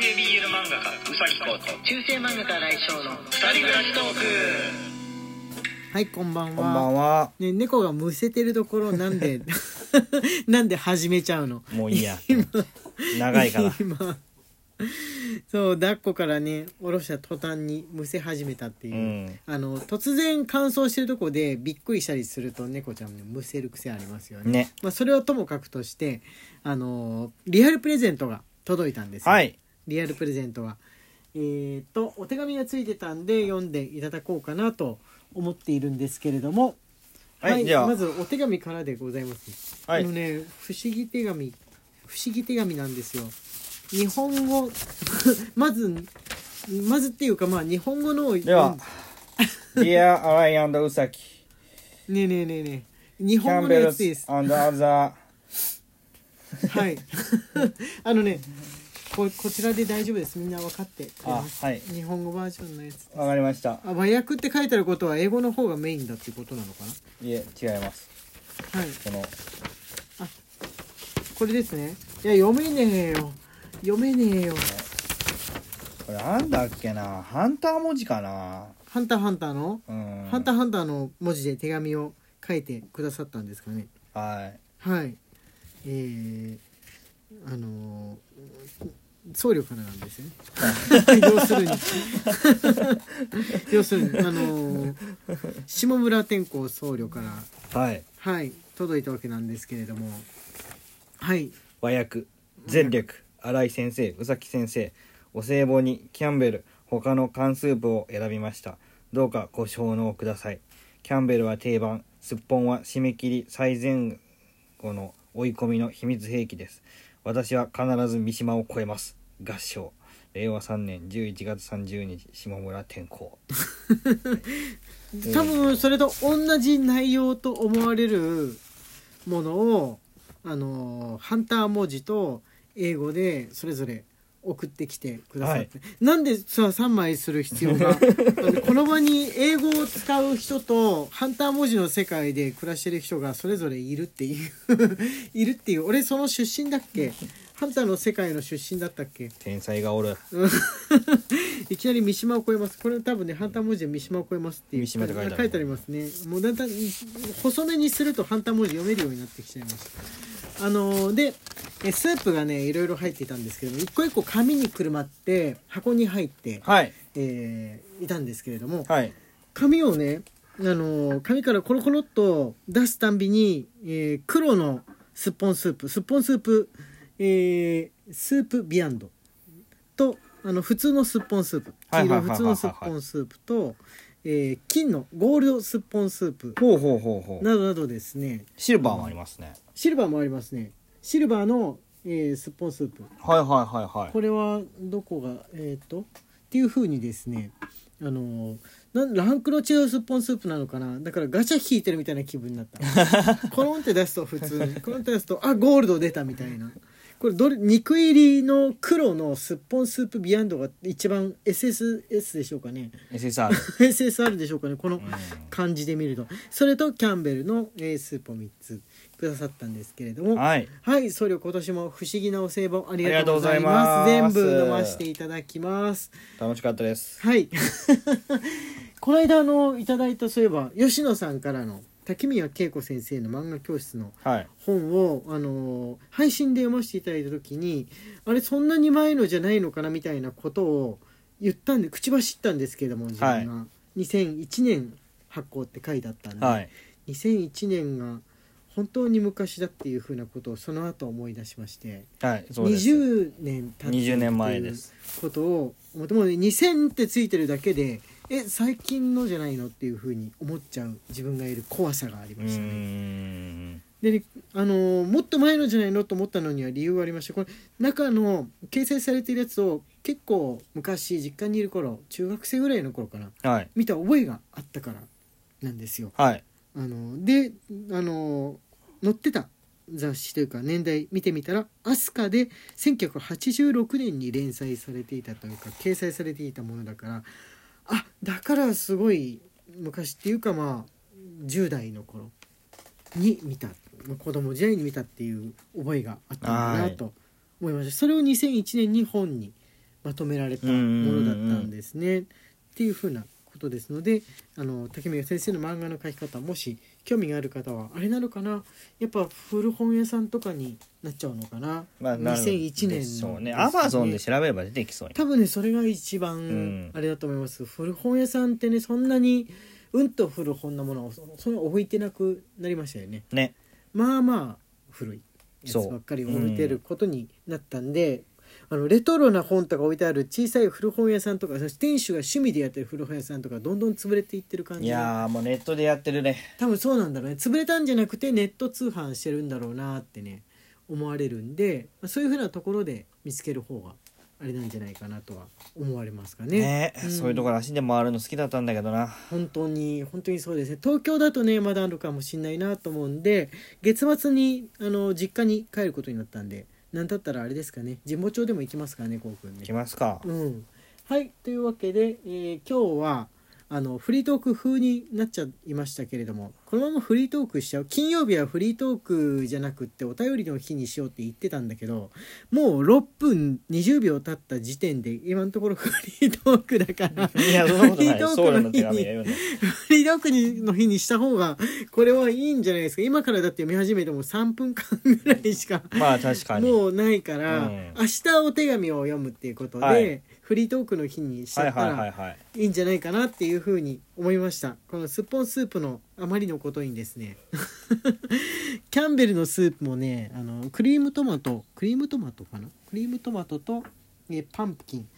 性 BL 漫画家うさぎこと中世漫画家来翔の二人暮らしトークはいこんばんはこんばんは。ね、猫がむせてるところなんで なんで始めちゃうの？もういいや。長いから。今そう抱っこからね下ろした途端にむせ始めたっていう、うん。あの突然乾燥してるとこでびっくりしたりすると猫ちゃんねむせる癖ありますよねね。まあ、それはともかくとしてあのリアルプレゼントが届いたんですよはい。リアルプレゼントは。えー、とお手紙がついてたんで読んでいただこうかなと思っているんですけれども。はいじゃあ。まずお手紙からでございます、はい。あのね不思議手紙。不思議手紙なんですよ。日本語 まずまずっていうかまあ日本語のでは、Dear Alai and Usaki, ねえねえねえねえ。日本語のやつです。はい。あのねここちらで大丈夫です。みんな分かってくれます。あはい。日本語バージョンのやつわかりました。あ和訳って書いてあることは英語の方がメインだっていうことなのかいえ、違います。なはい。この、これですね。いや読めねえよ。読めねえよ。これなんだっけな？ハンター文字かな？ハンターハンターの、うん。ハンターハンターの文字で手紙を書いてくださったんですかね。はい。はい。えー、あのー僧侶からなんですよね 要するに 要するにあのー下村天功僧侶からはい。はい届いたわけなんですけれどもはい和訳、全力、新井先生、宇崎先生、お歳暮にキャンベル、他の缶スープを選びました。どうかご承納ください。キャンベルは定番、すっぽんは締め切り最前後の追い込みの秘密兵器です。私は必ず三島を超えます。合唱。令和3年11月30日、下村天候。多分それと同じ内容と思われるものをあのハンター文字と英語でそれぞれ送ってきてくださって、なんでさ3枚する必要が？この場に英語を使う人とハンター文字の世界で暮らしてる人がそれぞれいるっていう。いるっていう。俺その出身だっけ？ハンターの世界の出身だったっけ？天才がおる。いきなり三島を超えます。これ多分ねハンター文字で三島を超えますっていう。書いてありますね。もうだんだん細めにするとハンター文字読めるようになってきちゃいましたあのーでえスープがねいろいろ入っていたんですけども一個一個紙にくるまって箱に入って、はい。えーいたんですけれどもはい。紙をねあのー紙からコロコロっと出すたんびに、えー黒のすっぽんスープすっぽんスープ、えースープビアンドとあの普通のすっぽんスープ黄色はいはいはいはい普通のすっぽんスープと、えー金のゴールドすっぽんスープ。ほうほうほうほう。などなどですね。シルバーもありますね。シルバーもありますね。シルバーの、えーすっぽんスープ。はいはいはいはい。これはどこがえっ、と？っていうふうにですねあのなんランクの違うすっぽんスープなのかな？だからガチャ引いてるみたいな気分になった。コロンって出すと普通に。コロンって出すとあゴールド出たみたいなこれどれ肉入りの黒のすっぽんスープビアンドが一番 SSS でしょうかね SSR。SSR でしょうかねこのうん感じで見るとそれとキャンベルの、えースープを3つくださったんですけれどもはい。はい、僧侶今年も不思議なお歳暮ありがとうございます。全部飲ませていただきます。楽しかったです。はい。この間あのいただいたそういえば吉野さんからの滝宮恵子先生の漫画教室のはい。本をあの配信で読ませていただいた時にあれそんなに前のじゃないのかなみたいなことを言ったんで口走ったんですけども自分が、2001年発行って書いてあったんで、はい。2001年が本当に昔だっていうふうなことをその後思い出しましてはい。そうです。20年経って20年前です。ことを思ってもうね2000ってついてるだけでえ最近のじゃないのっていうふうに思っちゃう自分がいる怖さがありましたね。ん。でねあのーもっと前のじゃないのと思ったのには理由がありましてこれ中の掲載されているやつを結構昔実家にいる頃中学生ぐらいの頃かなはい。見た覚えがあったからなんですよ。はい。あのであの載ってた雑誌というか年代見てみたら「アスカで1986年に連載されていたというか掲載されていたものだからあだからすごい昔っていうかまあ10代の頃に見たまあ子供時代に見たっていう覚えがあったんだなと思いましたそれを2001年に本にまとめられたものだったんですね。っていうふうなことですのであの竹宮先生の漫画の描き方もし興味がある方はあれなのかな？やっぱ古本屋さんとかになっちゃうのかな、まあ、なる2001年のでしょうね。アマゾンで調べれば出てきそうに多分ねそれが一ん。番あれだと思います、古本屋さんってねそんなにうんと古本なものをそそんな置いてなくなりましたよね。ね。まあまあ古いやつばっかり置いてることになったんで、あのレトロな本とか置いてある小さい古本屋さんとか店主が趣味でやってる古本屋さんとかどんどん潰れていってる感いじがやーもうネットでやってるね。多分そうなんだろうね。潰れたんじゃなくてネット通販してるんだろうなってね思われるんでまあそういうふうなところで見つける方があれなんじゃないかなとは思われますかね。ねうん。そういうところ足で回るの好きだったんだけどな。本当に本当にそうですね。東京だとねまだあるかもしれないなと思うんで月末にあの実家に帰ることになったんで何だったらあれですかね。神保町でも行きますからねこうくんね。行きますか。うん。はいというわけで、えー今日はあのフリートーク風になっちゃいましたけれどもこのままフリートークしちゃう？金曜日はフリートークじゃなくってお便りの日にしようって言ってたんだけどもう6分20秒経った時点で今のところフリートークだからフリートークの日にフリートークにの日にした方がこれはいいんじゃないですか？今からだって読み始めても3分間ぐらいしかまあ確かに。もうないから、うん。明日お手紙を読むっていうことで、はいフリートークの日にしちゃったらはいはい。いいんじゃないかなっていうふうに思いました。このすっぽんスープのあまりのことにですね。キャンベルのスープもねあのクリームトマトクリームトマトかな？クリームトマトとえパンプキン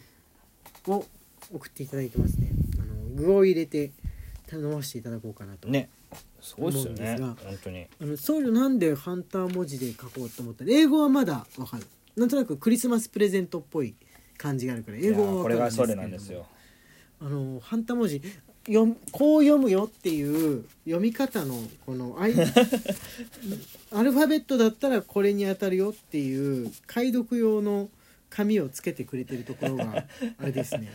を送っていただいてますね。あの具を入れて頼ませていただこうかなとね。そうですよね思うんです本当に。あの僧侶なんでハンター文字で書こうと思ったら英語はまだわかる。なんとなくクリスマスプレゼントっぽい感じがあるから英語はわいやこかるんですけれど。もれがそれなんですよ。あのハンター文字読むこう読むよっていう読み方のこの アイアルファベットだったらこれに当たるよっていう解読用の紙をつけてくれてるところがあれですね。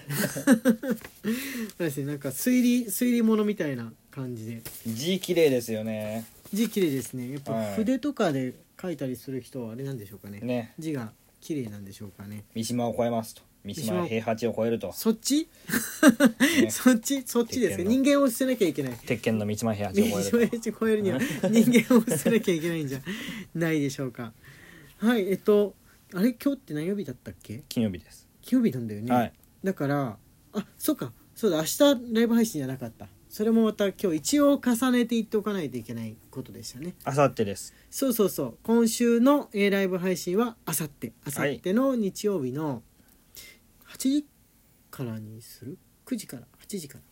ですね。なんか推理推理物みたいな感じで。字綺麗ですよね。字綺麗ですね。やっぱはい。筆とかで書いたりする人はあれなんでしょうかね。ね。字が綺麗なんでしょうかね。三島を超えますと。三島平八を超えると、そっち、ね。そっち？そっちですか人間を捨てなきゃいけない。鉄拳の三島平八を超えると。超えるには人間を捨てなきゃいけないんじゃないでしょうか。はいえっとあれ？今日って何曜日だったっけ？金曜日です、金曜日なんだよね、はい。だからあそうか。そうだ明日ライブ配信じゃなかったそれもまた今日一応重ねて言っておかないといけないことでしたね。あさってです。そうそうそう。今週の、えーライブ配信はあさって。あさっての日曜日の8時からにする？9時から？8時から？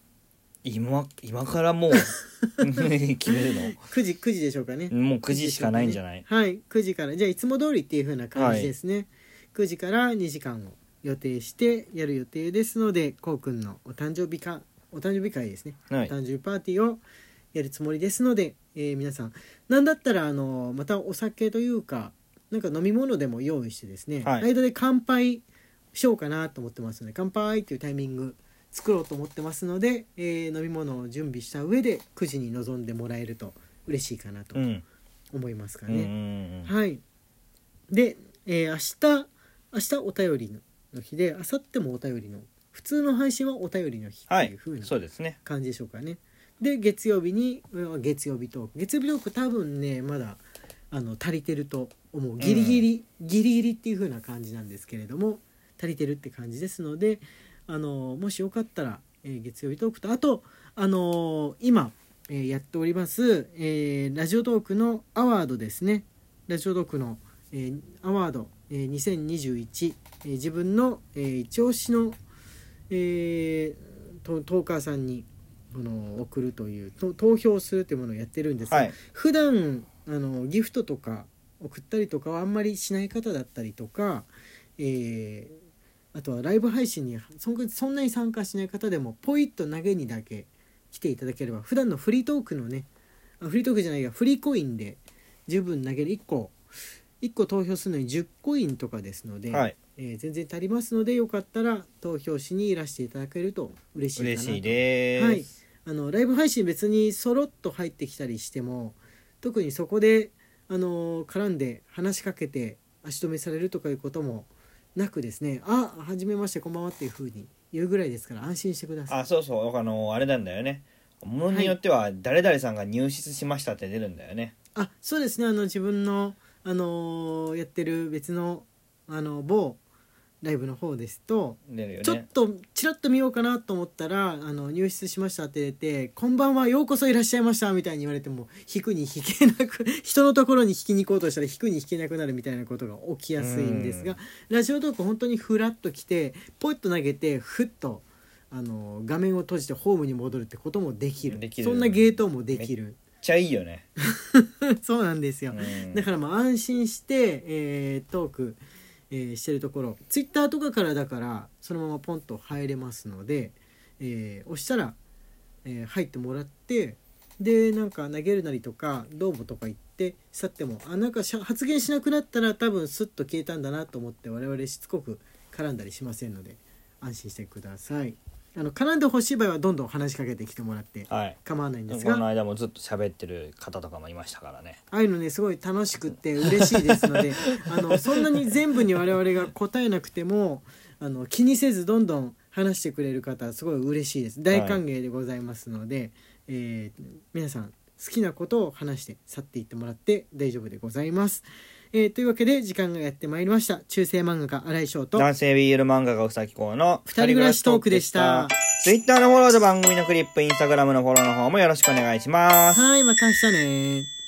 今今からもう 決めるの？9時9時でしょうかね。もう9時しかないんじゃない？はい9時から。じゃあいつも通りっていう風な感じですね、9時から2時間を予定してやる予定ですのでこうくんのお誕生日かお誕生日会ですね、はい。お誕生日パーティーをやるつもりですので、えー皆さん。なんだったらあのまたお酒というかなんか飲み物でも用意してですね、はい。間で乾杯しようかなと思ってますので乾杯っていうタイミング作ろうと思ってますので、えー飲み物を準備した上で9時に臨んでもらえると嬉しいかなとうん。思いますかね。うん。はい。で、えー明日明日お便りの日で明後日もお便りの普通の配信はお便りの日ってはい。いう風なそうですね。感じでしょうかね。で月曜日にうん月曜日トーク月曜日トーク多分ねまだあの足りてると思う。ギリギリ、ギリギリっていう風な感じなんですけれども足りてるって感じですのであのもしよかったら、えー月曜日トークとあとあの今、えーやっております、えーラジオトークのアワードですね。ラジオトークの、えーアワード、えー2021、えー自分の、えー一押しの、えートトーカーさんにあの送るというと投票するというものをやってるんですが、はい。普段あのギフトとか送ったりとかはあんまりしない方だったりとか、えーあとはライブ配信にそんなに参加しない方でもポイッと投げにだけ来ていただければ普段のフリートークのねあフリートークじゃないやフリーコインで十分投げる1個1個投票するのに10コインとかですので、はい。えー全然足りますのでよかったら投票しにいらしていただけると嬉しいかなと。嬉しいです、はい。あのライブ配信別にそろっと入ってきたりしても特にそこであの絡んで話しかけて足止めされるとかいうこともなくですね「あはじめましてこんばんは」っていうふうに言うぐらいですから安心してください。あそうそう。あのあれなんだよね。ものによっては誰々さんが入室しましたって出るんだよね、あそうですね。あの自分の、あのーやってる別のあの某ライブの方ですと出るよね。ちょっとちらっと見ようかなと思ったら「あの入室しました」って出て「こんばんはようこそいらっしゃいました」みたいに言われても引くに引けなく 人のところに引きに行こうとしたら引くに引けなくなるみたいなことが起きやすいんですがラジオトーク本当にフラッと来てポイッと投げてふっとあの画面を閉じてホームに戻るってこともできる。できる。そんなゲートもできるちゃいいよね、そうなんですよ。うんだからまあ安心して、えートーク、えーしてるところツイッターとかからだからそのままポンと入れますので、えー押したら、えー入ってもらってでなんか投げるなりとかどうもとか言って去ってもあなんか発言しなくなったら多分スッと消えたんだなと思って我々しつこく絡んだりしませんので安心してください。あの絡んでほしい場合はどんどん話しかけてきてもらってはい。構わないんですこのが間もずっと喋ってる方とかもいましたからね。ああいうのねすごい楽しくって嬉しいですので あのそんなに全部に我々が答えなくてもあの気にせずどんどん話してくれる方すごい嬉しいです。大歓迎でございますので、えー皆さん好きなことを話して去っていってもらって大丈夫でございます。えーというわけで時間がやってまいりました中世漫画家新井翔と男性 BL 漫画家うさきこうの二人暮らしトークでした。Twitter のフォローと番組のクリップ、インスタグラムのフォローの方もよろしくお願いします。はいまた明日ね